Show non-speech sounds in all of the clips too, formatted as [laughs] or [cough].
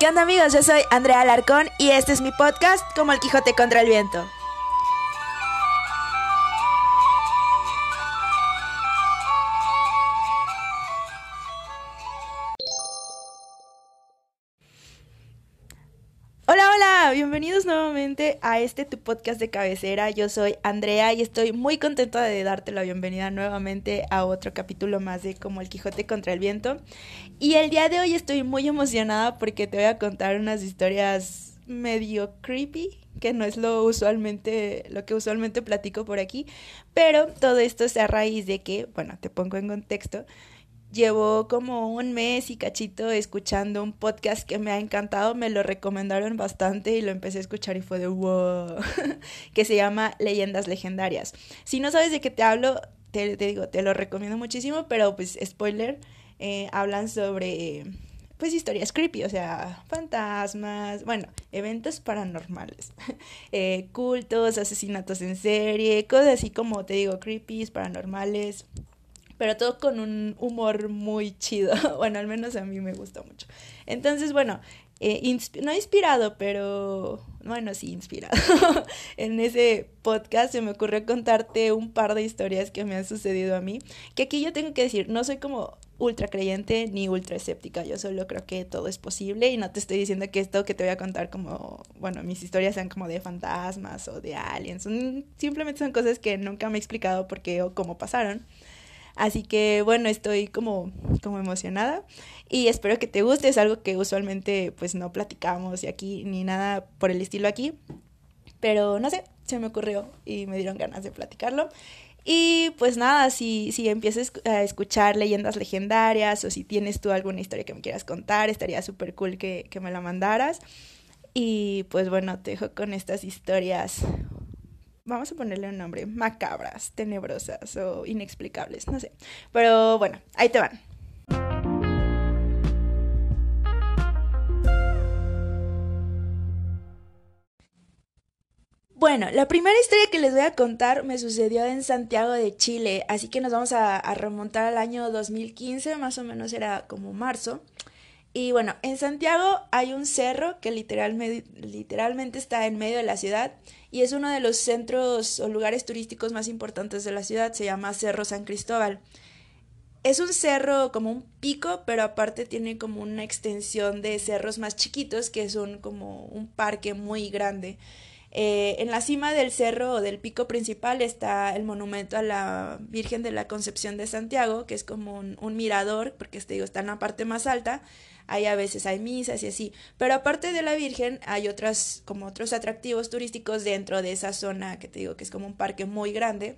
¿Qué onda amigos? Yo soy Andrea Alarcón y este es mi podcast como el Quijote contra el viento. A este tu podcast de cabecera. Yo soy Andrea y estoy muy contenta de darte la bienvenida nuevamente a otro capítulo más de Como el Quijote contra el viento. Y el día de hoy estoy muy emocionada porque te voy a contar unas historias medio creepy, que no es lo usualmente lo que usualmente platico por aquí, pero todo esto es a raíz de que, bueno, te pongo en contexto. Llevo como un mes y cachito escuchando un podcast que me ha encantado, me lo recomendaron bastante y lo empecé a escuchar y fue de wow, [laughs] que se llama Leyendas Legendarias. Si no sabes de qué te hablo, te, te digo, te lo recomiendo muchísimo, pero pues spoiler, eh, hablan sobre pues historias creepy, o sea, fantasmas, bueno, eventos paranormales, [laughs] eh, cultos, asesinatos en serie, cosas así como te digo, creepy, paranormales, pero todo con un humor muy chido. [laughs] Bueno, al menos a mí me gusta mucho. Entonces, bueno, eh, no inspirado, pero bueno, sí, inspirado. [laughs] en ese podcast se me ocurrió contarte un par de historias que me han sucedido a mí. Que aquí yo tengo que decir, no soy como ultra creyente ni ultra escéptica. Yo solo creo que todo es posible y no te estoy diciendo que esto que te voy a contar como, bueno, mis historias sean como de fantasmas o de aliens. simplemente son cosas que nunca me he explicado por qué o cómo pasaron. Así que bueno, estoy como, como emocionada y espero que te guste. Es algo que usualmente pues no platicamos y aquí ni nada por el estilo aquí. Pero no sé, se me ocurrió y me dieron ganas de platicarlo. Y pues nada, si, si empiezas a escuchar leyendas legendarias o si tienes tú alguna historia que me quieras contar, estaría súper cool que, que me la mandaras. Y pues bueno, te dejo con estas historias vamos a ponerle un nombre, macabras, tenebrosas o inexplicables, no sé. Pero bueno, ahí te van. Bueno, la primera historia que les voy a contar me sucedió en Santiago de Chile, así que nos vamos a, remontar al año 2015, más o menos era como marzo. Y bueno, en Santiago hay un cerro que literalmente está en medio de la ciudad y es uno de los centros o lugares turísticos más importantes de la ciudad, se llama Cerro San Cristóbal. Es un cerro como un pico, pero aparte tiene como una extensión de cerros más chiquitos que son como un parque muy grande. Eh, en la cima del cerro o del pico principal está el monumento a la Virgen de la Concepción de Santiago, que es como un, un mirador, porque este, digo, está en la parte más alta ahí a veces hay misas y así. Pero aparte de la Virgen, hay otras, como otros atractivos turísticos dentro de esa zona que te digo que es como un parque muy grande.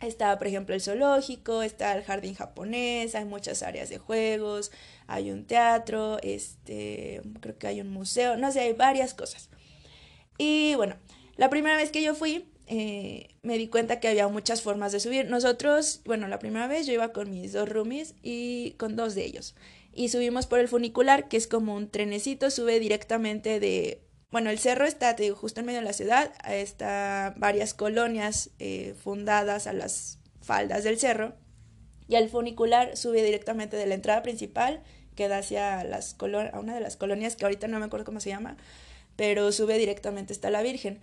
Está, por ejemplo, el zoológico, está el jardín japonés, hay muchas áreas de juegos, hay un teatro, este, creo que hay un museo, no sé, hay varias cosas. Y bueno, la primera vez que yo fui, eh, me di cuenta que había muchas formas de subir. Nosotros, bueno, la primera vez yo iba con mis dos roomies y con dos de ellos y subimos por el funicular, que es como un trenecito, sube directamente de... Bueno, el cerro está, te digo, justo en medio de la ciudad, está varias colonias eh, fundadas a las faldas del cerro, y el funicular sube directamente de la entrada principal, que da hacia las a una de las colonias, que ahorita no me acuerdo cómo se llama, pero sube directamente hasta la Virgen.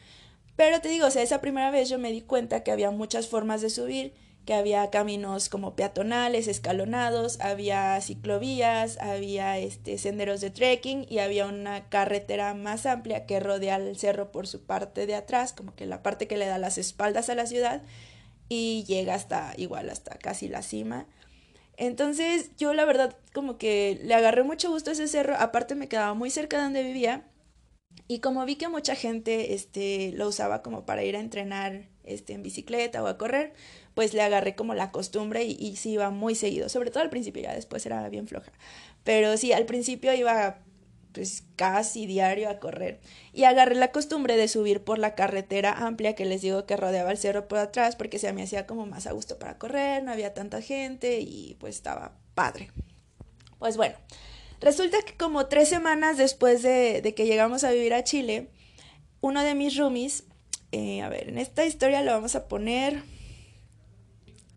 Pero te digo, o sea, esa primera vez yo me di cuenta que había muchas formas de subir que había caminos como peatonales, escalonados, había ciclovías, había este, senderos de trekking y había una carretera más amplia que rodea el cerro por su parte de atrás, como que la parte que le da las espaldas a la ciudad y llega hasta igual hasta casi la cima. Entonces yo la verdad como que le agarré mucho gusto a ese cerro, aparte me quedaba muy cerca de donde vivía y como vi que mucha gente este, lo usaba como para ir a entrenar este, en bicicleta o a correr, pues le agarré como la costumbre y, y sí iba muy seguido, sobre todo al principio, ya después era bien floja. Pero sí, al principio iba pues casi diario a correr y agarré la costumbre de subir por la carretera amplia que les digo que rodeaba el cerro por atrás porque se me hacía como más a gusto para correr, no había tanta gente y pues estaba padre. Pues bueno, resulta que como tres semanas después de, que llegamos a vivir a Chile, uno de mis roomies eh, a ver, en esta historia lo vamos a poner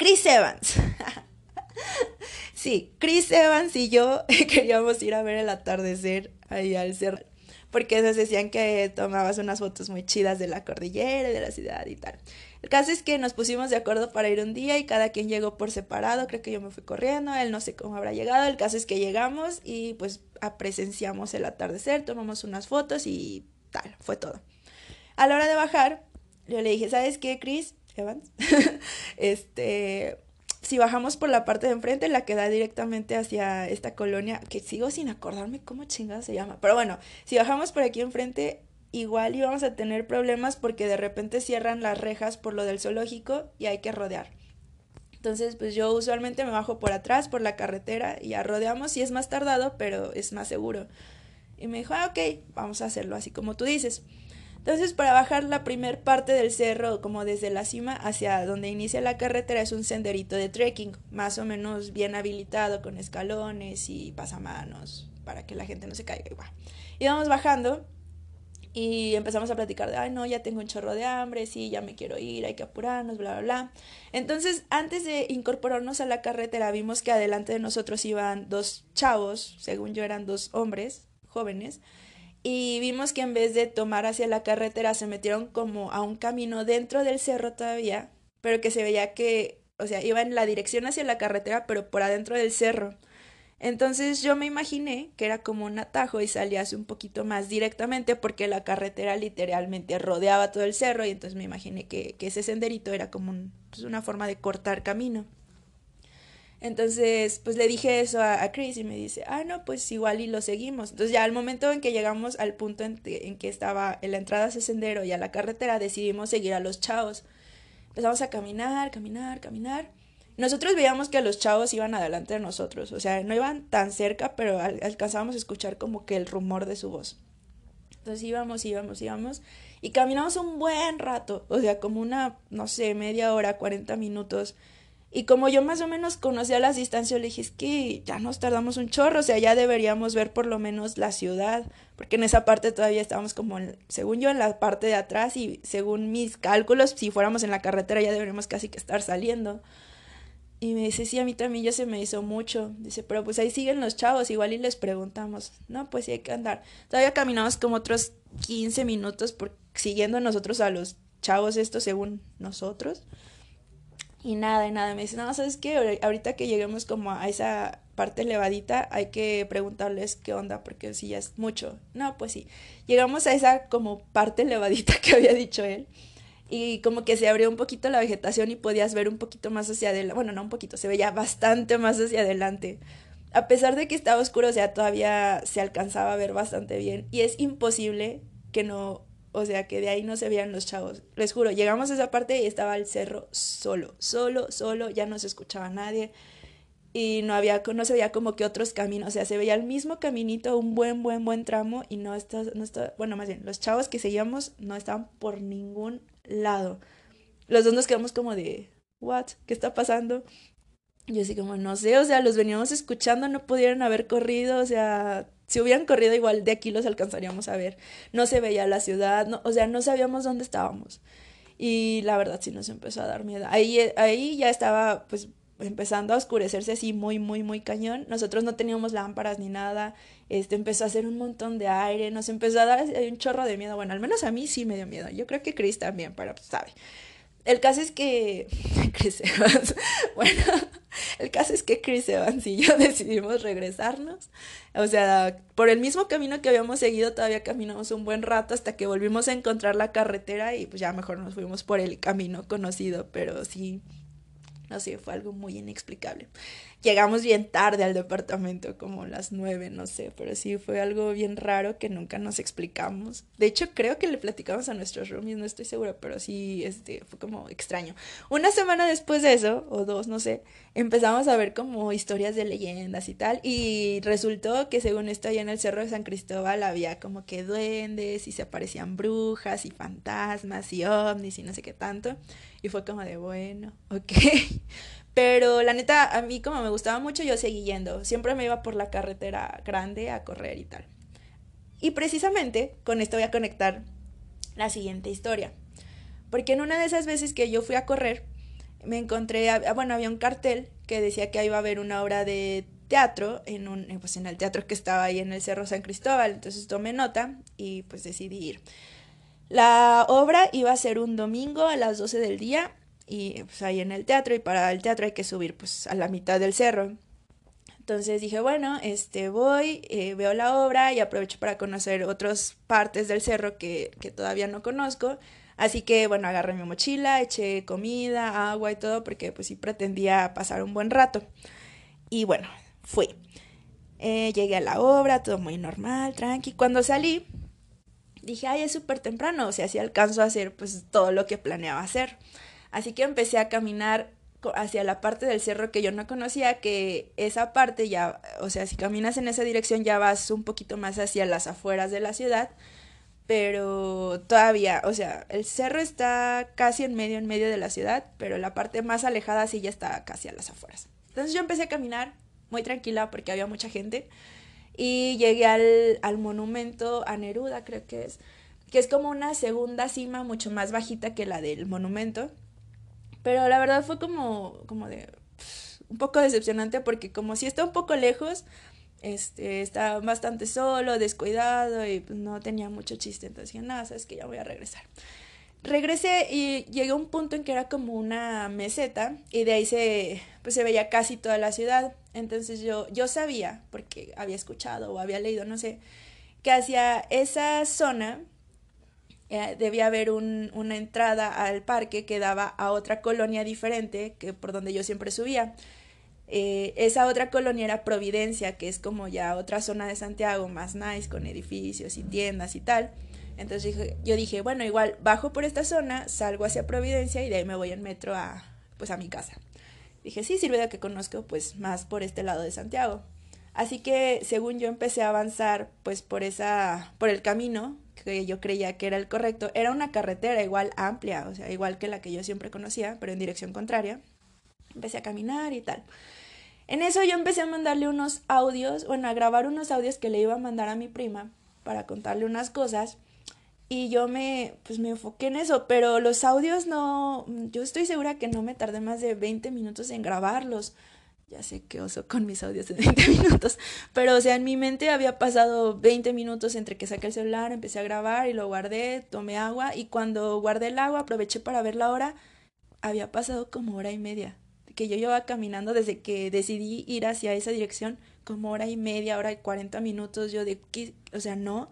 Chris Evans. [laughs] Sí, Chris Evans y yo [laughs] queríamos ir a ver el atardecer ahí al cerro porque nos decían que tomabas unas fotos muy chidas de la cordillera y de la ciudad y tal. El caso es que nos pusimos de acuerdo para ir un día y cada quien llegó por separado, creo que yo me fui corriendo, él no sé cómo habrá llegado, el caso es que llegamos y pues presenciamos el atardecer, tomamos unas fotos y tal, fue todo. A la hora de bajar, yo le dije, ¿sabes qué, Chris? Evans, [laughs] este, si bajamos por la parte de enfrente, la que da directamente hacia esta colonia, que sigo sin acordarme cómo chingada se llama, pero bueno, si bajamos por aquí enfrente, igual íbamos a tener problemas porque de repente cierran las rejas por lo del zoológico y hay que rodear. Entonces, pues yo usualmente me bajo por atrás, por la carretera, y ya rodeamos y es más tardado, pero es más seguro. Y me dijo, ah, ok, vamos a hacerlo así como tú dices. Entonces, para bajar la primer parte del cerro, como desde la cima hacia donde inicia la carretera, es un senderito de trekking, más o menos bien habilitado, con escalones y pasamanos, para que la gente no se caiga. Y vamos bajando y empezamos a platicar de, ay, no, ya tengo un chorro de hambre, sí, ya me quiero ir, hay que apurarnos, bla, bla, bla. Entonces, antes de incorporarnos a la carretera, vimos que adelante de nosotros iban dos chavos, según yo eran dos hombres jóvenes, y vimos que en vez de tomar hacia la carretera se metieron como a un camino dentro del cerro todavía, pero que se veía que, o sea, iba en la dirección hacia la carretera, pero por adentro del cerro. Entonces yo me imaginé que era como un atajo y salías un poquito más directamente porque la carretera literalmente rodeaba todo el cerro y entonces me imaginé que, ese senderito era como pues, una forma de cortar camino. Entonces, pues le dije eso a, Chris y me dice, ah, no, pues igual y lo seguimos. Entonces ya al momento en que llegamos al punto en, que estaba en la entrada a ese sendero y a la carretera, decidimos seguir a los chavos. Empezamos a caminar, caminar, caminar. Nosotros veíamos que los chavos iban adelante de nosotros, o sea, no iban tan cerca, pero alcanzábamos a escuchar como que el rumor de su voz. Entonces íbamos, íbamos, íbamos y caminamos un buen rato, o sea, como una, no sé, media hora, 40 minutos y como yo más o menos conocía las distancias, le dije, es que ya nos tardamos un chorro, o sea, ya deberíamos ver por lo menos la ciudad, porque en esa parte todavía estábamos como, según yo, en la parte de atrás y según mis cálculos, si fuéramos en la carretera ya deberíamos casi que estar saliendo. Y me dice, sí, a mí también ya se me hizo mucho. Dice, pero pues ahí siguen los chavos, igual y les preguntamos. No, pues sí hay que andar. Todavía caminamos como otros 15 minutos por, siguiendo nosotros a los chavos estos según nosotros. Y nada, y nada, me dice, no, ¿sabes qué? Ahorita que lleguemos como a esa parte elevadita, hay que preguntarles qué onda, porque si ya es mucho. No, pues sí. Llegamos a esa como parte elevadita [laughs] que había dicho él. Y como que se abrió un poquito la vegetación y podías ver un poquito más hacia adelante. Bueno, no un poquito, se veía bastante más hacia adelante. A pesar de que estaba oscuro, o sea, todavía se alcanzaba a ver bastante bien. Y es imposible que no o sea, que de ahí no se veían los chavos. Les juro, llegamos a esa parte y estaba el cerro solo, solo, solo, ya no se escuchaba nadie y no había, no se veía como que otros caminos, o sea, se veía el mismo caminito, un buen, buen, buen tramo y no está, no bueno, más bien, los chavos que seguíamos no estaban por ningún lado. Los dos nos quedamos como de, what, ¿qué está pasando? Yo así como, no sé, o sea, los veníamos escuchando, no pudieron haber corrido, o sea, si hubieran corrido igual de aquí los alcanzaríamos a ver. No se veía la ciudad, no, o sea, no sabíamos dónde estábamos. Y la verdad sí nos empezó a dar miedo. Ahí, ahí ya estaba pues empezando a oscurecerse así muy, muy, muy cañón. Nosotros no teníamos lámparas ni nada. Este empezó a hacer un montón de aire, nos empezó a dar un chorro de miedo. Bueno, al menos a mí sí me dio miedo. Yo creo que Chris también, pero pues, sabe. El caso es que [laughs] Chris Evans, [laughs] bueno, el caso es que Chris Evans y yo [laughs] decidimos regresarnos. O sea, por el mismo camino que habíamos seguido, todavía caminamos un buen rato hasta que volvimos a encontrar la carretera y pues ya mejor nos fuimos por el camino conocido, pero sí, no sé, fue algo muy inexplicable llegamos bien tarde al departamento, como las nueve, no sé, pero sí fue algo bien raro que nunca nos explicamos. De hecho, creo que le platicamos a nuestros roomies, no estoy segura, pero sí, este, fue como extraño. Una semana después de eso, o dos, no sé, empezamos a ver como historias de leyendas y tal, y resultó que según esto allá en el Cerro de San Cristóbal había como que duendes y se aparecían brujas y fantasmas y ovnis y no sé qué tanto, y fue como de, bueno, ok. Pero la neta, a mí como me gustaba mucho, yo seguí yendo. Siempre me iba por la carretera grande a correr y tal. Y precisamente con esto voy a conectar la siguiente historia. Porque en una de esas veces que yo fui a correr, me encontré, bueno, había un cartel que decía que iba a haber una obra de teatro en un pues en el teatro que estaba ahí en el Cerro San Cristóbal, entonces tomé nota y pues decidí ir. La obra iba a ser un domingo a las 12 del día y pues ahí en el teatro y para el teatro hay que subir pues a la mitad del cerro. Entonces dije, bueno, este voy, eh, veo la obra y aprovecho para conocer otras partes del cerro que, que todavía no conozco. Así que bueno, agarré mi mochila, eché comida, agua y todo porque pues sí pretendía pasar un buen rato. Y bueno, fui. Eh, llegué a la obra, todo muy normal, tranqui. Cuando salí, dije, ay, es súper temprano, o sea, sí alcanzo a hacer pues todo lo que planeaba hacer. Así que empecé a caminar hacia la parte del cerro que yo no conocía, que esa parte ya, o sea, si caminas en esa dirección ya vas un poquito más hacia las afueras de la ciudad, pero todavía, o sea, el cerro está casi en medio, en medio de la ciudad, pero la parte más alejada sí ya está casi a las afueras. Entonces yo empecé a caminar muy tranquila porque había mucha gente y llegué al, al monumento a Neruda, creo que es, que es como una segunda cima mucho más bajita que la del monumento pero la verdad fue como, como de un poco decepcionante porque como si está un poco lejos, este, estaba bastante solo, descuidado y no tenía mucho chiste. Entonces dije, nada, sabes que ya voy a regresar. Regresé y llegué a un punto en que era como una meseta y de ahí se, pues, se veía casi toda la ciudad. Entonces yo, yo sabía, porque había escuchado o había leído, no sé, que hacia esa zona eh, debía haber un, una entrada al parque que daba a otra colonia diferente que por donde yo siempre subía. Eh, esa otra colonia era Providencia, que es como ya otra zona de Santiago más nice, con edificios y tiendas y tal. Entonces dije, yo dije, bueno, igual bajo por esta zona, salgo hacia Providencia y de ahí me voy en metro a, pues, a mi casa. Dije, sí, sirve de que conozco pues más por este lado de Santiago. Así que según yo empecé a avanzar pues por esa, por el camino que yo creía que era el correcto, era una carretera igual amplia, o sea, igual que la que yo siempre conocía, pero en dirección contraria. Empecé a caminar y tal. En eso yo empecé a mandarle unos audios, bueno, a grabar unos audios que le iba a mandar a mi prima para contarle unas cosas. Y yo me, pues me enfoqué en eso, pero los audios no, yo estoy segura que no me tardé más de 20 minutos en grabarlos ya sé que oso con mis audios de [laughs] 20 minutos, pero o sea, en mi mente había pasado 20 minutos entre que saqué el celular, empecé a grabar y lo guardé, tomé agua y cuando guardé el agua aproveché para ver la hora, había pasado como hora y media, que yo iba caminando desde que decidí ir hacia esa dirección, como hora y media, hora y 40 minutos, yo de, ¿qué? o sea, no,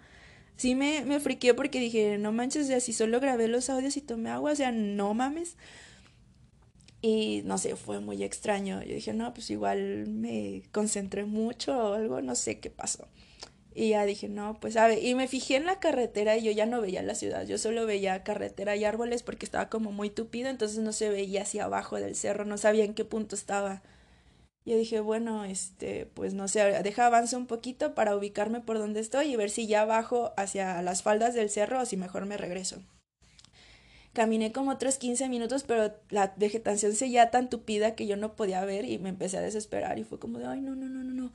sí me, me friqué porque dije, no manches, o si solo grabé los audios y tomé agua, o sea, no mames. Y no sé, fue muy extraño. Yo dije, no, pues igual me concentré mucho o algo, no sé qué pasó. Y ya dije, no, pues ver, y me fijé en la carretera y yo ya no veía la ciudad, yo solo veía carretera y árboles porque estaba como muy tupido, entonces no se veía hacia abajo del cerro, no sabía en qué punto estaba. Yo dije, bueno, este, pues no sé, deja avanzar un poquito para ubicarme por donde estoy y ver si ya bajo hacia las faldas del cerro o si mejor me regreso. Caminé como otros 15 minutos, pero la vegetación seguía tan tupida que yo no podía ver y me empecé a desesperar y fue como de, ay, no, no, no, no, no.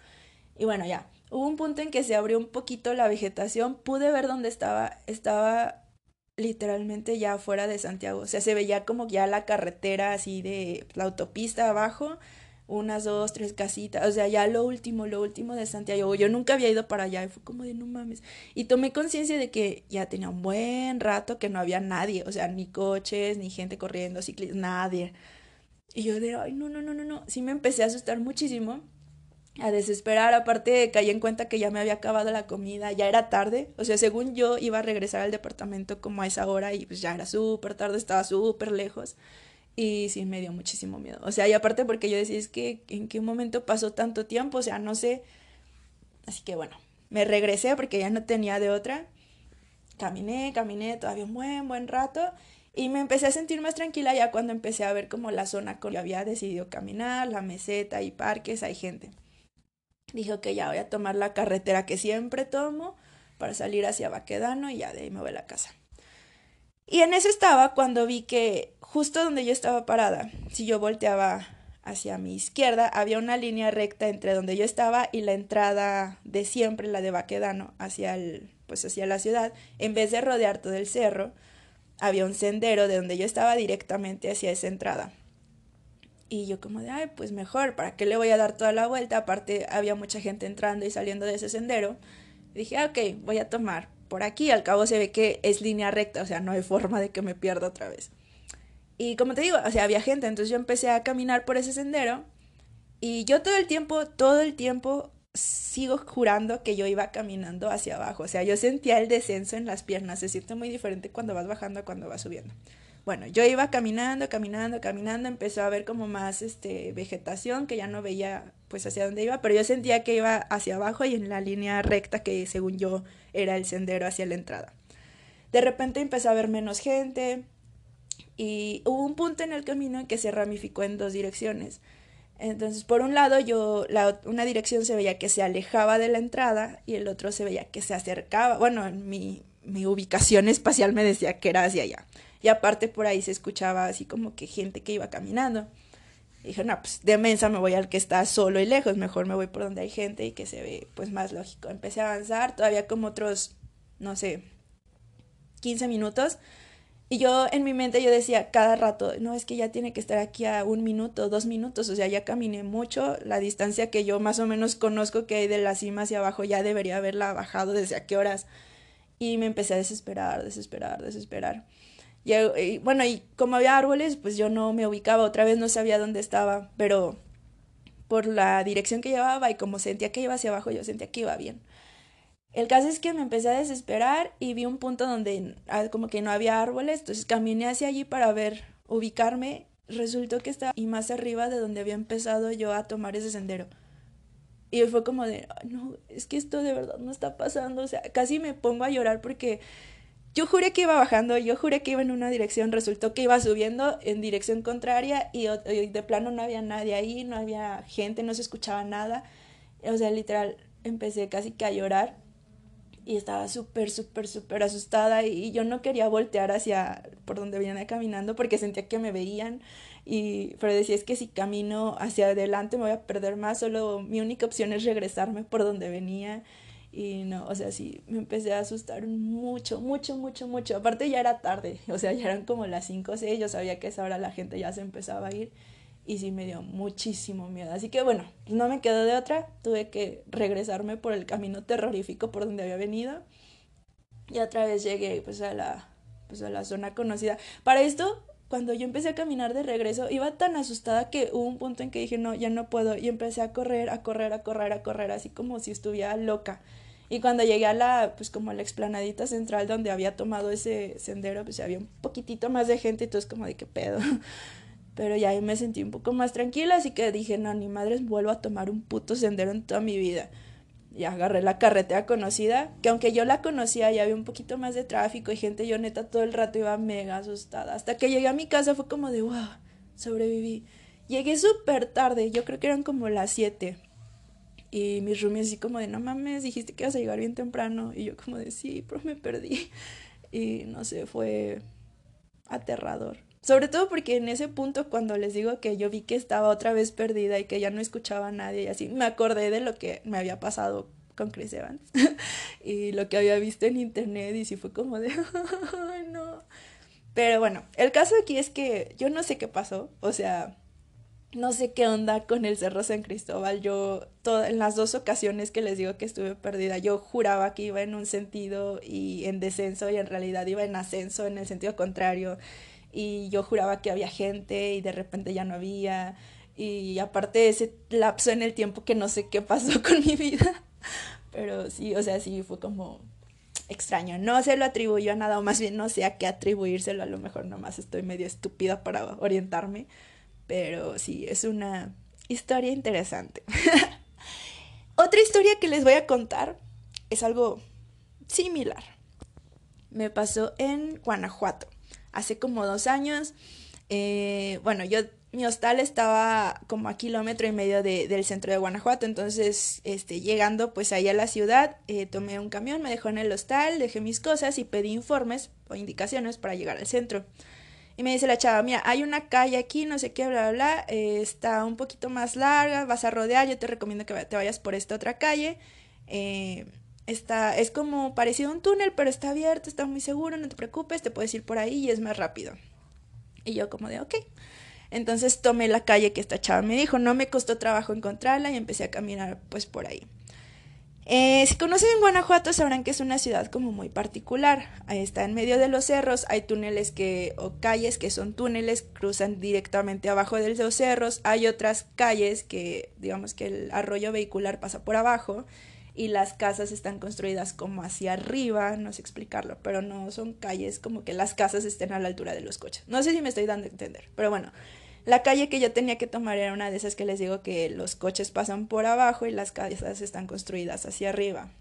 Y bueno, ya, hubo un punto en que se abrió un poquito la vegetación, pude ver dónde estaba, estaba literalmente ya fuera de Santiago, o sea, se veía como ya la carretera así de la autopista abajo unas dos, tres casitas, o sea, ya lo último, lo último de Santiago, yo nunca había ido para allá y fue como de no mames. Y tomé conciencia de que ya tenía un buen rato que no había nadie, o sea, ni coches, ni gente corriendo, ciclistas, nadie. Y yo de, ay, no, no, no, no, no, sí me empecé a asustar muchísimo, a desesperar, aparte caí en cuenta que ya me había acabado la comida, ya era tarde, o sea, según yo iba a regresar al departamento como a esa hora y pues ya era súper tarde, estaba súper lejos. Y sí, me dio muchísimo miedo. O sea, y aparte porque yo decía, es que en qué momento pasó tanto tiempo, o sea, no sé. Así que bueno, me regresé porque ya no tenía de otra. Caminé, caminé todavía un buen, buen rato. Y me empecé a sentir más tranquila ya cuando empecé a ver como la zona con que había decidido caminar, la meseta y parques, hay gente. Dijo que ya voy a tomar la carretera que siempre tomo para salir hacia Baquedano y ya de ahí me voy a la casa. Y en eso estaba cuando vi que justo donde yo estaba parada, si yo volteaba hacia mi izquierda, había una línea recta entre donde yo estaba y la entrada de siempre, la de Baquedano, hacia el, pues hacia la ciudad. En vez de rodear todo el cerro, había un sendero de donde yo estaba directamente hacia esa entrada. Y yo como de, ay, pues mejor, ¿para qué le voy a dar toda la vuelta? Aparte había mucha gente entrando y saliendo de ese sendero. dije, ah, ok, voy a tomar por aquí. Al cabo se ve que es línea recta, o sea, no hay forma de que me pierda otra vez. Y como te digo, o sea, había gente, entonces yo empecé a caminar por ese sendero y yo todo el tiempo, todo el tiempo sigo jurando que yo iba caminando hacia abajo, o sea, yo sentía el descenso en las piernas, se siente muy diferente cuando vas bajando a cuando vas subiendo. Bueno, yo iba caminando, caminando, caminando, empezó a ver como más este vegetación que ya no veía pues hacia dónde iba, pero yo sentía que iba hacia abajo y en la línea recta que según yo era el sendero hacia la entrada. De repente empezó a ver menos gente y hubo un punto en el camino en que se ramificó en dos direcciones. Entonces, por un lado, yo, una dirección se veía que se alejaba de la entrada y el otro se veía que se acercaba. Bueno, mi, mi ubicación espacial me decía que era hacia allá. Y aparte por ahí se escuchaba así como que gente que iba caminando. Y dije, no, pues de mensa me voy al que está solo y lejos, mejor me voy por donde hay gente y que se ve pues más lógico. Empecé a avanzar, todavía como otros, no sé, 15 minutos. Y yo en mi mente yo decía cada rato, no, es que ya tiene que estar aquí a un minuto, dos minutos, o sea, ya caminé mucho, la distancia que yo más o menos conozco que hay de la cima hacia abajo ya debería haberla bajado desde a qué horas. Y me empecé a desesperar, desesperar, desesperar. Y, bueno, y como había árboles, pues yo no me ubicaba, otra vez no sabía dónde estaba, pero por la dirección que llevaba y como sentía que iba hacia abajo, yo sentía que iba bien. El caso es que me empecé a desesperar y vi un punto donde ah, como que no había árboles, entonces caminé hacia allí para ver, ubicarme. Resultó que estaba y más arriba de donde había empezado yo a tomar ese sendero. Y fue como de, no, es que esto de verdad no está pasando, o sea, casi me pongo a llorar porque yo juré que iba bajando, yo juré que iba en una dirección, resultó que iba subiendo en dirección contraria y, de plano no había nadie ahí, no había gente, no se escuchaba nada. O sea, literal, empecé casi que a llorar y estaba súper, súper, súper asustada y, yo no quería voltear hacia por donde venía caminando porque sentía que me veían. Y pero decía es que si camino hacia adelante me voy a perder más, solo mi única opción es regresarme por donde venía y no, o sea, sí, me empecé a asustar mucho, mucho, mucho, mucho. Aparte ya era tarde, o sea, ya eran como las 5 o 6, yo sabía que a esa hora la gente ya se empezaba a ir y sí me dio muchísimo miedo. Así que bueno, no me quedó de otra, tuve que regresarme por el camino terrorífico por donde había venido y otra vez llegué pues a la, pues a la zona conocida. Para esto, cuando yo empecé a caminar de regreso, iba tan asustada que hubo un punto en que dije, no, ya no puedo, y empecé a correr, a correr, a correr, a correr, así como si estuviera loca. Y cuando llegué a la, pues como a la explanadita central donde había tomado ese sendero, pues había un poquitito más de gente y todo es como de qué pedo. Pero ya ahí me sentí un poco más tranquila, así que dije, no, ni madres, vuelvo a tomar un puto sendero en toda mi vida. Y agarré la carretera conocida, que aunque yo la conocía, ya había un poquito más de tráfico y gente, yo neta todo el rato iba mega asustada. Hasta que llegué a mi casa fue como de, wow, sobreviví. Llegué súper tarde, yo creo que eran como las 7. Y mis roomies así como de, no mames, dijiste que ibas a llegar bien temprano. Y yo como de, sí, pero me perdí. Y no sé, fue aterrador. Sobre todo porque en ese punto cuando les digo que yo vi que estaba otra vez perdida y que ya no escuchaba a nadie y así, me acordé de lo que me había pasado con Chris Evans [laughs] y lo que había visto en internet y sí fue como de, [laughs] ay no. Pero bueno, el caso aquí es que yo no sé qué pasó, o sea, no sé qué onda con el Cerro San Cristóbal. Yo, en las dos ocasiones que les digo que estuve perdida, yo juraba que iba en un sentido y en descenso y en realidad iba en ascenso en el sentido contrario. Y yo juraba que había gente y de repente ya no había. Y aparte ese lapso en el tiempo que no sé qué pasó [laughs] con mi vida. Pero sí, o sea, sí fue como extraño. No se lo atribuyo a nada, o más bien no sé a qué atribuírselo. A lo mejor nomás estoy medio estúpida para orientarme pero sí, es una historia interesante. [laughs] Otra historia que les voy a contar es algo similar. Me pasó en Guanajuato. Hace como dos años. Eh, bueno, yo mi hostal estaba como a kilómetro y medio del centro de Guanajuato, entonces este, llegando pues ahí a la ciudad, eh, tomé un camión, me dejó en el hostal, dejé mis cosas y pedí informes o indicaciones para llegar al centro. Y me dice la chava, mira, hay una calle aquí, no sé qué, bla, bla, bla, eh, está un poquito más larga, vas a rodear, yo te recomiendo que te vayas por esta otra calle. Eh, está, es como parecido a un túnel, pero está abierto, está muy seguro, no te preocupes, te puedes ir por ahí y es más rápido. Y yo como de, ok. Entonces tomé la calle que esta chava me dijo, no me costó trabajo encontrarla y empecé a caminar pues por ahí. Eh, si conocen Guanajuato sabrán que es una ciudad como muy particular. Ahí está en medio de los cerros, hay túneles que o calles que son túneles, cruzan directamente abajo de los cerros. Hay otras calles que digamos que el arroyo vehicular pasa por abajo y las casas están construidas como hacia arriba, no sé explicarlo, pero no son calles como que las casas estén a la altura de los coches. No sé si me estoy dando a entender, pero bueno, la calle que yo tenía que tomar era una de esas que les digo que los coches pasan por abajo y las casas están construidas hacia arriba.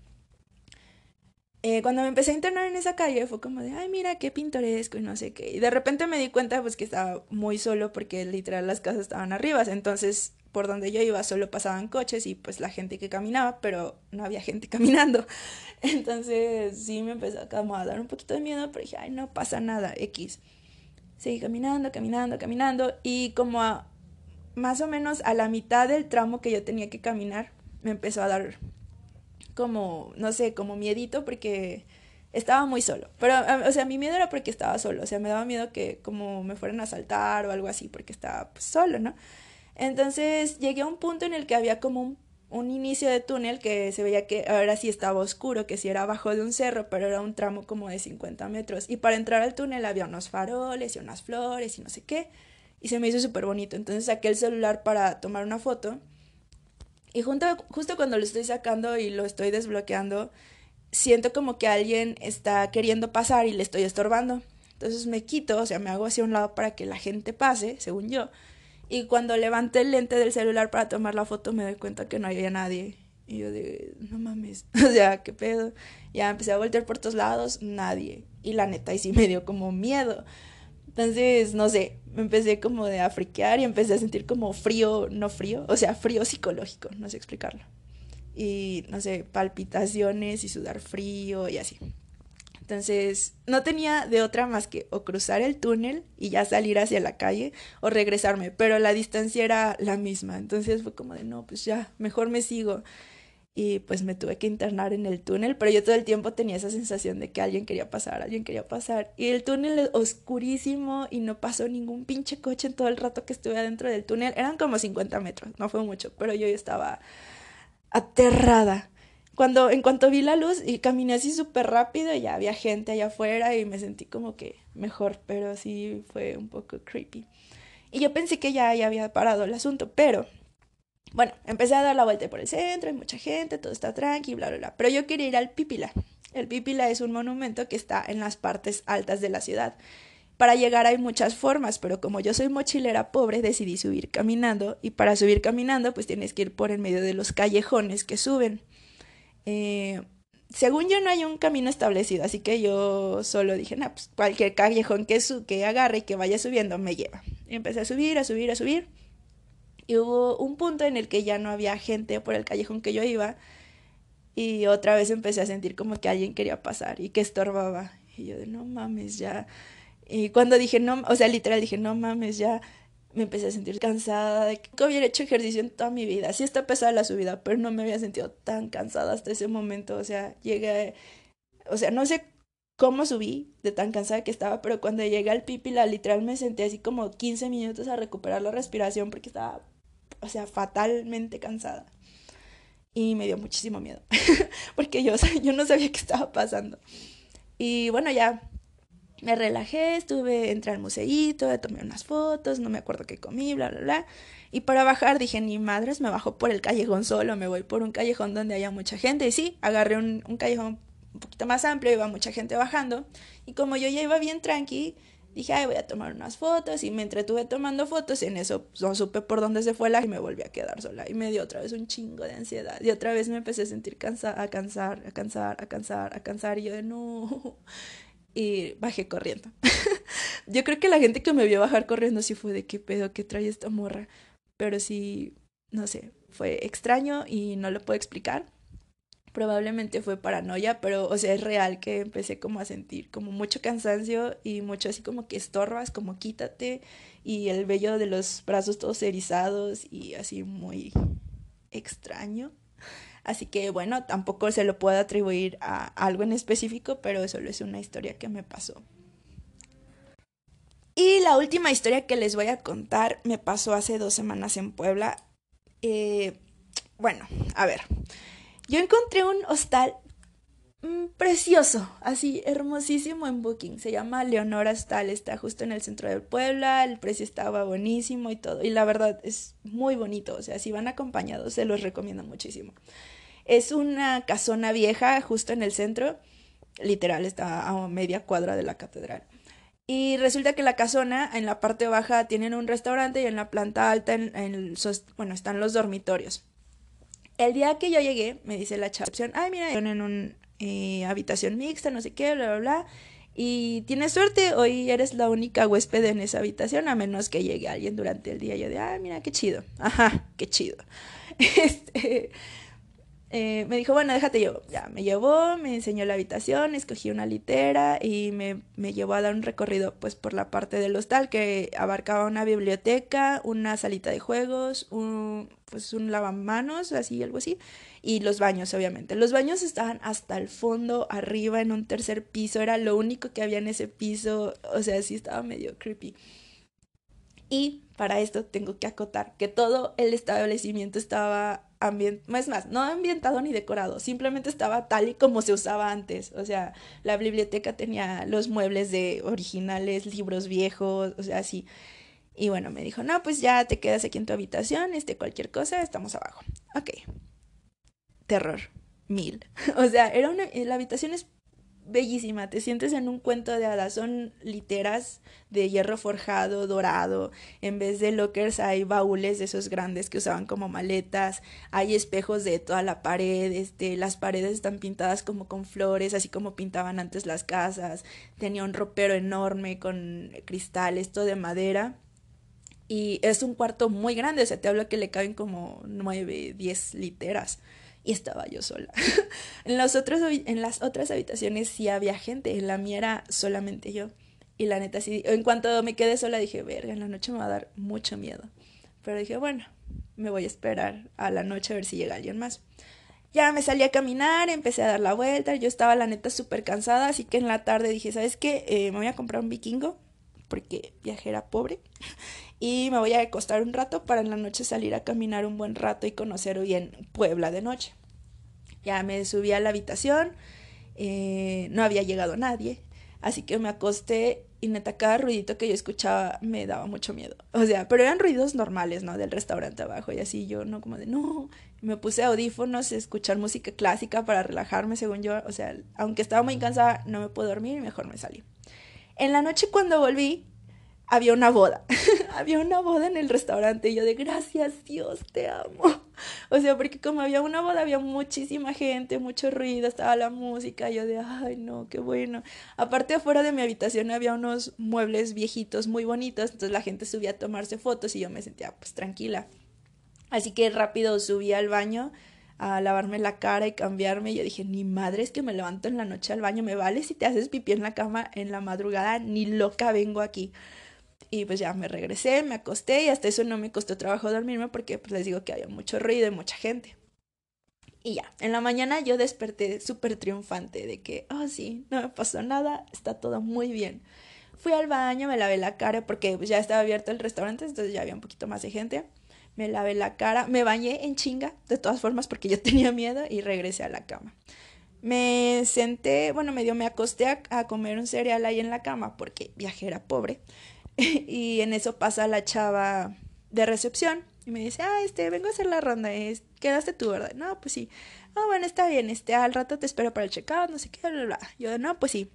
Eh, cuando me empecé a internar en esa calle fue como de, ay, mira qué pintoresco y no sé qué. Y de repente me di cuenta pues que estaba muy solo porque literal las casas estaban arriba. Entonces por donde yo iba solo pasaban coches y pues la gente que caminaba, pero no había gente [laughs] caminando. Entonces sí me empezó a dar un poquito de miedo, pero dije, ay, no pasa nada, X seguí caminando, caminando, caminando y como a más o menos a la mitad del tramo que yo tenía que caminar, me empezó a dar como, no sé, como miedito porque estaba muy solo. Pero, o sea, mi miedo era porque estaba solo. O sea, me daba miedo que como me fueran a asaltar o algo así porque estaba pues, solo, ¿no? Entonces llegué a un punto en el que había como un inicio de túnel que se veía que ahora sí estaba oscuro, que sí era abajo de un cerro, pero era un tramo como de 50 metros. Y para entrar al túnel había unos faroles y unas flores y no sé qué. Y se me hizo súper bonito. Entonces saqué el celular para tomar una foto. Y junto, justo cuando lo estoy sacando y lo estoy desbloqueando, siento como que alguien está queriendo pasar y le estoy estorbando. Entonces me quito, o sea, me hago hacia un lado para que la gente pase, según yo. Y cuando levanté el lente del celular para tomar la foto me doy cuenta que no había nadie. Y yo de, no mames, [laughs] o sea, qué pedo. Ya empecé a voltear por todos lados, nadie. Y la neta, y sí me dio como miedo. Entonces, no sé, me empecé como de a friquear y empecé a sentir como frío, no frío, o sea, frío psicológico, no sé explicarlo. Y, no sé, palpitaciones y sudar frío y así. Entonces, no tenía de otra más que o cruzar el túnel y ya salir hacia la calle o regresarme, pero la distancia era la misma. Entonces fue como de, no, pues ya, mejor me sigo. Y pues me tuve que internar en el túnel, pero yo todo el tiempo tenía esa sensación de que alguien quería pasar, alguien quería pasar. Y el túnel es oscurísimo y no pasó ningún pinche coche en todo el rato que estuve adentro del túnel. Eran como 50 metros, no fue mucho, pero yo estaba aterrada cuando en cuanto vi la luz y caminé así súper rápido, ya había gente allá afuera y me sentí como que mejor, pero sí fue un poco creepy. Y yo pensé que ya, había parado el asunto, pero bueno, empecé a dar la vuelta por el centro, hay mucha gente, todo está tranqui, bla, bla, bla. Pero yo quería ir al Pipila. El Pipila es un monumento que está en las partes altas de la ciudad. Para llegar hay muchas formas, pero como yo soy mochilera pobre, decidí subir caminando. Y para subir caminando, pues tienes que ir por en medio de los callejones que suben. Eh, según yo no hay un camino establecido, así que yo solo dije, no, pues cualquier callejón que, su que agarre y que vaya subiendo me lleva. Empecé a subir, a subir, a subir. Y hubo un punto en el que ya no había gente por el callejón que yo iba. Y otra vez empecé a sentir como que alguien quería pasar y que estorbaba. Y yo de, no mames, ya. Y cuando dije, no, o sea, literal dije, no mames, ya me empecé a sentir cansada de que hubiera hecho ejercicio en toda mi vida. Sí está pesada la subida, pero no me había sentido tan cansada hasta ese momento. O sea, llegué, o sea, no sé cómo subí de tan cansada que estaba, pero cuando llegué al pipila, literal me senté así como 15 minutos a recuperar la respiración porque estaba, o sea, fatalmente cansada. Y me dio muchísimo miedo, [laughs] porque yo, [laughs] yo no sabía qué estaba pasando. Y bueno, ya me relajé, estuve, entré al museíto, tomé unas fotos, no me acuerdo qué comí, bla, bla, bla. Y para bajar dije, ni madres, me bajo por el callejón solo, me voy por un callejón donde haya mucha gente. Y sí, agarré un, un callejón un poquito más amplio, iba mucha gente bajando. Y como yo ya iba bien tranqui, dije, ay, voy a tomar unas fotos. Y me entretuve tomando fotos. Y en eso pues, no supe por dónde se fue la y me volví a quedar sola. Y me dio otra vez un chingo de ansiedad. Y otra vez me empecé a sentir cansada, a cansar, a cansar, a cansar, a cansar. Y yo de no y bajé corriendo. [laughs] Yo creo que la gente que me vio bajar corriendo sí fue de qué pedo que trae esta morra, pero sí, no sé, fue extraño y no lo puedo explicar. Probablemente fue paranoia, pero o sea, es real que empecé como a sentir como mucho cansancio y mucho así como que estorbas, como quítate y el vello de los brazos todos erizados y así muy extraño. Así que bueno, tampoco se lo puedo atribuir a algo en específico, pero solo es una historia que me pasó. Y la última historia que les voy a contar me pasó hace dos semanas en Puebla. Eh, bueno, a ver, yo encontré un hostal precioso, así hermosísimo en Booking. Se llama Leonora Hostal, está justo en el centro de Puebla, el precio estaba buenísimo y todo. Y la verdad es muy bonito, o sea, si van acompañados se los recomiendo muchísimo. Es una casona vieja justo en el centro, literal está a media cuadra de la catedral. Y resulta que la casona, en la parte baja, tienen un restaurante y en la planta alta, en, bueno, están los dormitorios. El día que yo llegué, me dice la chava, ay, mira, en una eh, habitación mixta, no sé qué, bla, bla, bla. Y tienes suerte, hoy eres la única huésped en esa habitación, a menos que llegue alguien durante el día. Yo de, ay, mira, qué chido. [laughs] Ajá, qué chido. [laughs] Este, eh, me dijo, bueno, déjate yo. Ya, me llevó, me enseñó la habitación, escogí una litera y me, me, llevó a dar un recorrido pues por la parte del hostal que abarcaba una biblioteca, una salita de juegos, un, pues un lavamanos, así, algo así, y los baños, obviamente. Los baños estaban hasta el fondo, arriba, en un tercer piso, era lo único que había en ese piso, o sea, sí estaba medio creepy. Y para esto tengo que acotar que todo el establecimiento estaba ambientado, es más, no ambientado ni decorado, simplemente estaba tal y como se usaba antes. O sea, la biblioteca tenía los muebles de originales, libros viejos, o sea, así. Y bueno, me dijo, no, pues ya te quedas aquí en tu habitación, este, cualquier cosa, estamos abajo. Ok. Terror. Mil. [laughs] o sea, era una, la habitación es bellísima, te sientes en un cuento de hadas, son literas de hierro forjado, dorado, en vez de lockers hay baúles de esos grandes que usaban como maletas, hay espejos de toda la pared, este, las paredes están pintadas como con flores, así como pintaban antes las casas, tenía un ropero enorme con cristales, todo de madera. Y es un cuarto muy grande, o sea, te hablo que le caben como nueve, diez literas y estaba yo sola. [laughs] en, los otros, en las otras habitaciones sí había gente, en la mía era solamente yo. Y la neta, sí, en cuanto me quedé sola dije, verga, en la noche me va a dar mucho miedo. Pero dije, bueno, me voy a esperar a la noche a ver si llega alguien más. Ya me salí a caminar, empecé a dar la vuelta, yo estaba la neta súper cansada, así que en la tarde dije, ¿sabes qué? Eh, me voy a comprar un vikingo, porque viajera pobre, y me voy a acostar un rato para en la noche salir a caminar un buen rato y conocer bien Puebla de noche. Ya me subí a la habitación, eh, no había llegado nadie, así que me acosté y neta cada ruidito que yo escuchaba me daba mucho miedo. O sea, pero eran ruidos normales, ¿no? Del restaurante abajo y así yo, ¿no? Como de, no, me puse audífonos, escuchar música clásica para relajarme, según yo. O sea, aunque estaba muy cansada, no me puedo dormir y mejor me salí. En la noche cuando volví, había una boda. [laughs] había una boda en el restaurante y yo de gracias Dios, te amo. O sea, porque como había una boda, había muchísima gente, mucho ruido, estaba la música, yo de, ay, no, qué bueno. Aparte, afuera de mi habitación había unos muebles viejitos muy bonitos, entonces la gente subía a tomarse fotos y yo me sentía pues tranquila. Así que rápido subí al baño a lavarme la cara y cambiarme. Y yo dije, ni madre es que me levanto en la noche al baño, me vale si te haces pipí en la cama en la madrugada, ni loca vengo aquí. Y pues ya me regresé, me acosté y hasta eso no me costó trabajo dormirme porque pues les digo que había mucho ruido y mucha gente. Y ya, en la mañana yo desperté súper triunfante de que, oh sí, no me pasó nada, está todo muy bien. Fui al baño, me lavé la cara porque pues, ya estaba abierto el restaurante, entonces ya había un poquito más de gente. Me lavé la cara, me bañé en chinga, de todas formas porque yo [laughs] tenía miedo y regresé a la cama. Me senté, bueno, medio me acosté a, a comer un cereal ahí en la cama porque viajera pobre. [laughs] y en eso pasa la chava de recepción y me dice, ah, este, vengo a hacer la ronda, quedaste tú, ¿verdad? No, pues sí. Ah, bueno, está bien, este, al rato te espero para el checkout, no sé qué, bla, bla. Yo, no, pues sí.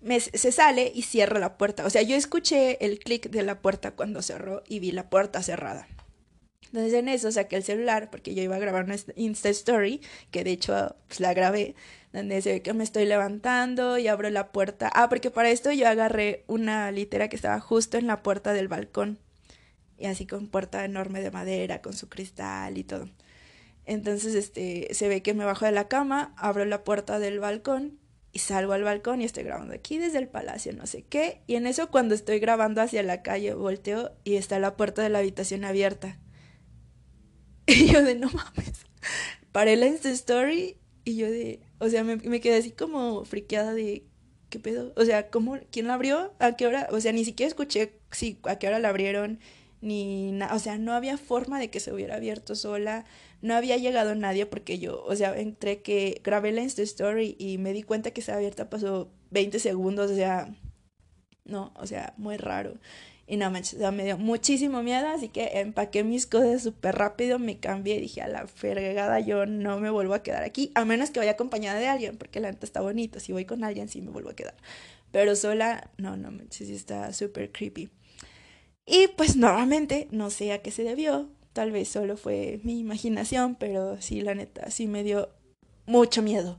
Me, se sale y cierra la puerta. O sea, yo escuché el clic de la puerta cuando cerró y vi la puerta cerrada. Entonces en eso saqué el celular porque yo iba a grabar una Insta Story, que de hecho pues, la grabé donde se ve que me estoy levantando y abro la puerta. Ah, porque para esto yo agarré una litera que estaba justo en la puerta del balcón. Y así con puerta enorme de madera, con su cristal y todo. Entonces, este, se ve que me bajo de la cama, abro la puerta del balcón y salgo al balcón y estoy grabando aquí desde el palacio, no sé qué. Y en eso, cuando estoy grabando hacia la calle, volteo y está la puerta de la habitación abierta. [laughs] Y yo de no mames. Paré la Insta Story y yo de, o sea, me, me quedé así como friqueada de, ¿qué pedo? O sea, ¿cómo? ¿Quién la abrió? ¿A qué hora? O sea, ni siquiera escuché si, a qué hora la abrieron, ni nada. O sea, no había forma de que se hubiera abierto sola. No había llegado nadie porque yo, o sea, entre que grabé la Insta Story y me di cuenta que estaba abierta, pasó 20 segundos, o sea, no, o sea, muy raro. Y no manches, me dio muchísimo miedo, así que empaqué mis cosas súper rápido, me cambié y dije a la fregada, yo no me vuelvo a quedar aquí, a menos que vaya acompañada de alguien, porque la neta está bonito, si voy con alguien sí me vuelvo a quedar. Pero sola, no, no manches, sí está súper creepy. Y pues nuevamente, no sé a qué se debió, tal vez solo fue mi imaginación, pero sí, la neta, sí me dio mucho miedo.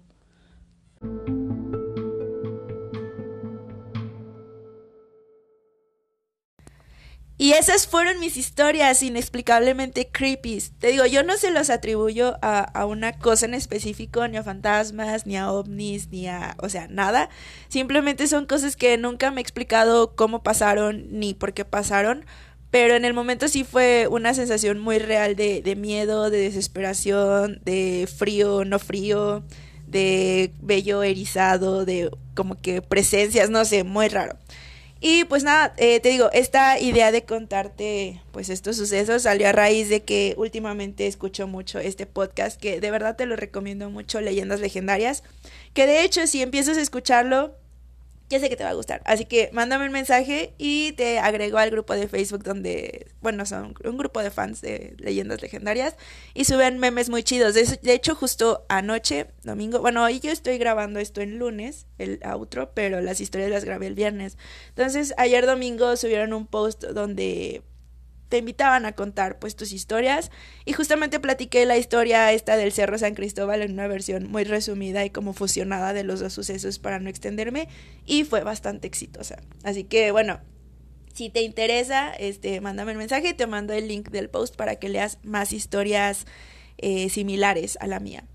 Y esas fueron mis historias inexplicablemente creepy. Te digo, yo no se los atribuyo a, una cosa en específico, ni a fantasmas, ni a ovnis, ni a, o sea, nada. Simplemente son cosas que nunca me he explicado cómo pasaron, ni por qué pasaron. Pero en el momento sí fue una sensación muy real de, de miedo, de desesperación, de frío, no frío, de vello erizado, de como que presencias, no sé, muy raro. Y pues nada, eh, te digo, esta idea de contarte pues estos sucesos salió a raíz de que últimamente escucho mucho este podcast que de verdad te lo recomiendo mucho, Leyendas Legendarias, que de hecho si empiezas a escucharlo ya sé que te va a gustar. Así que mándame un mensaje y te agrego al grupo de Facebook donde, bueno, son un grupo de fans de leyendas legendarias y suben memes muy chidos. De, hecho, justo anoche, domingo, bueno, hoy yo estoy grabando esto en lunes, el outro, pero las historias las grabé el viernes. Entonces, ayer domingo subieron un post donde te invitaban a contar pues tus historias y justamente platiqué la historia esta del Cerro San Cristóbal en una versión muy resumida y como fusionada de los dos sucesos para no extenderme y fue bastante exitosa. Así que bueno, si te interesa, este, mándame el mensaje y te mando el link del post para que leas más historias eh, similares a la mía.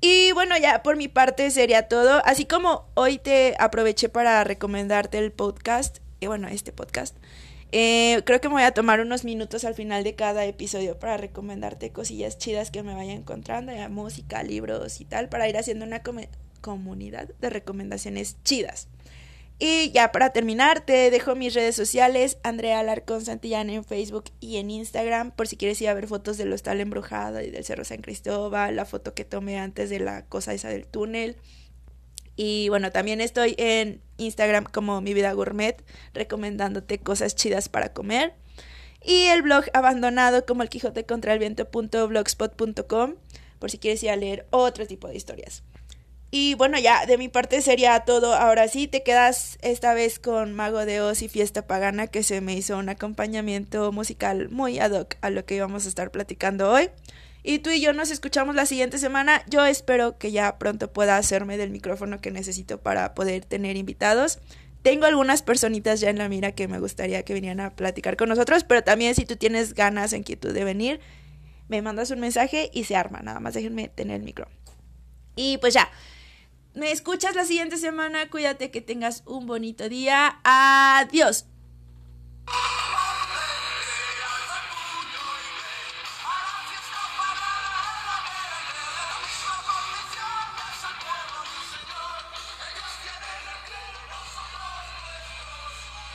Y bueno, ya por mi parte sería todo. Así como hoy te aproveché para recomendarte el podcast, y bueno, este podcast. Eh, creo que me voy a tomar unos minutos al final de cada episodio para recomendarte cosillas chidas que me vaya encontrando, ya música, libros y tal, para ir haciendo una comunidad de recomendaciones chidas. Y ya para terminar, te dejo mis redes sociales, Andrea Alarcón Santillán en Facebook y en Instagram, por si quieres ir a ver fotos del hostal embrujado y del Cerro San Cristóbal, la foto que tomé antes de la cosa esa del túnel. Y bueno, también estoy en Instagram como Mi Vida Gourmet, recomendándote cosas chidas para comer. Y el blog abandonado como el Quijote contra el viento.blogspot.com, por si quieres ir a leer otro tipo de historias. Y bueno, ya de mi parte sería todo. Ahora sí, te quedas esta vez con Mago de Oz y Fiesta Pagana, que se me hizo un acompañamiento musical muy ad hoc a lo que íbamos a estar platicando hoy y tú y yo nos escuchamos la siguiente semana. Yo espero que ya pronto pueda hacerme del micrófono que necesito para poder tener invitados. Tengo algunas personitas ya en la mira que me gustaría que vinieran a platicar con nosotros, pero también si tú tienes ganas, inquietud de venir, me mandas un mensaje y se arma. Nada más déjenme tener el micro. Y pues ya, me escuchas la siguiente semana. Cuídate que tengas un bonito día. Adiós.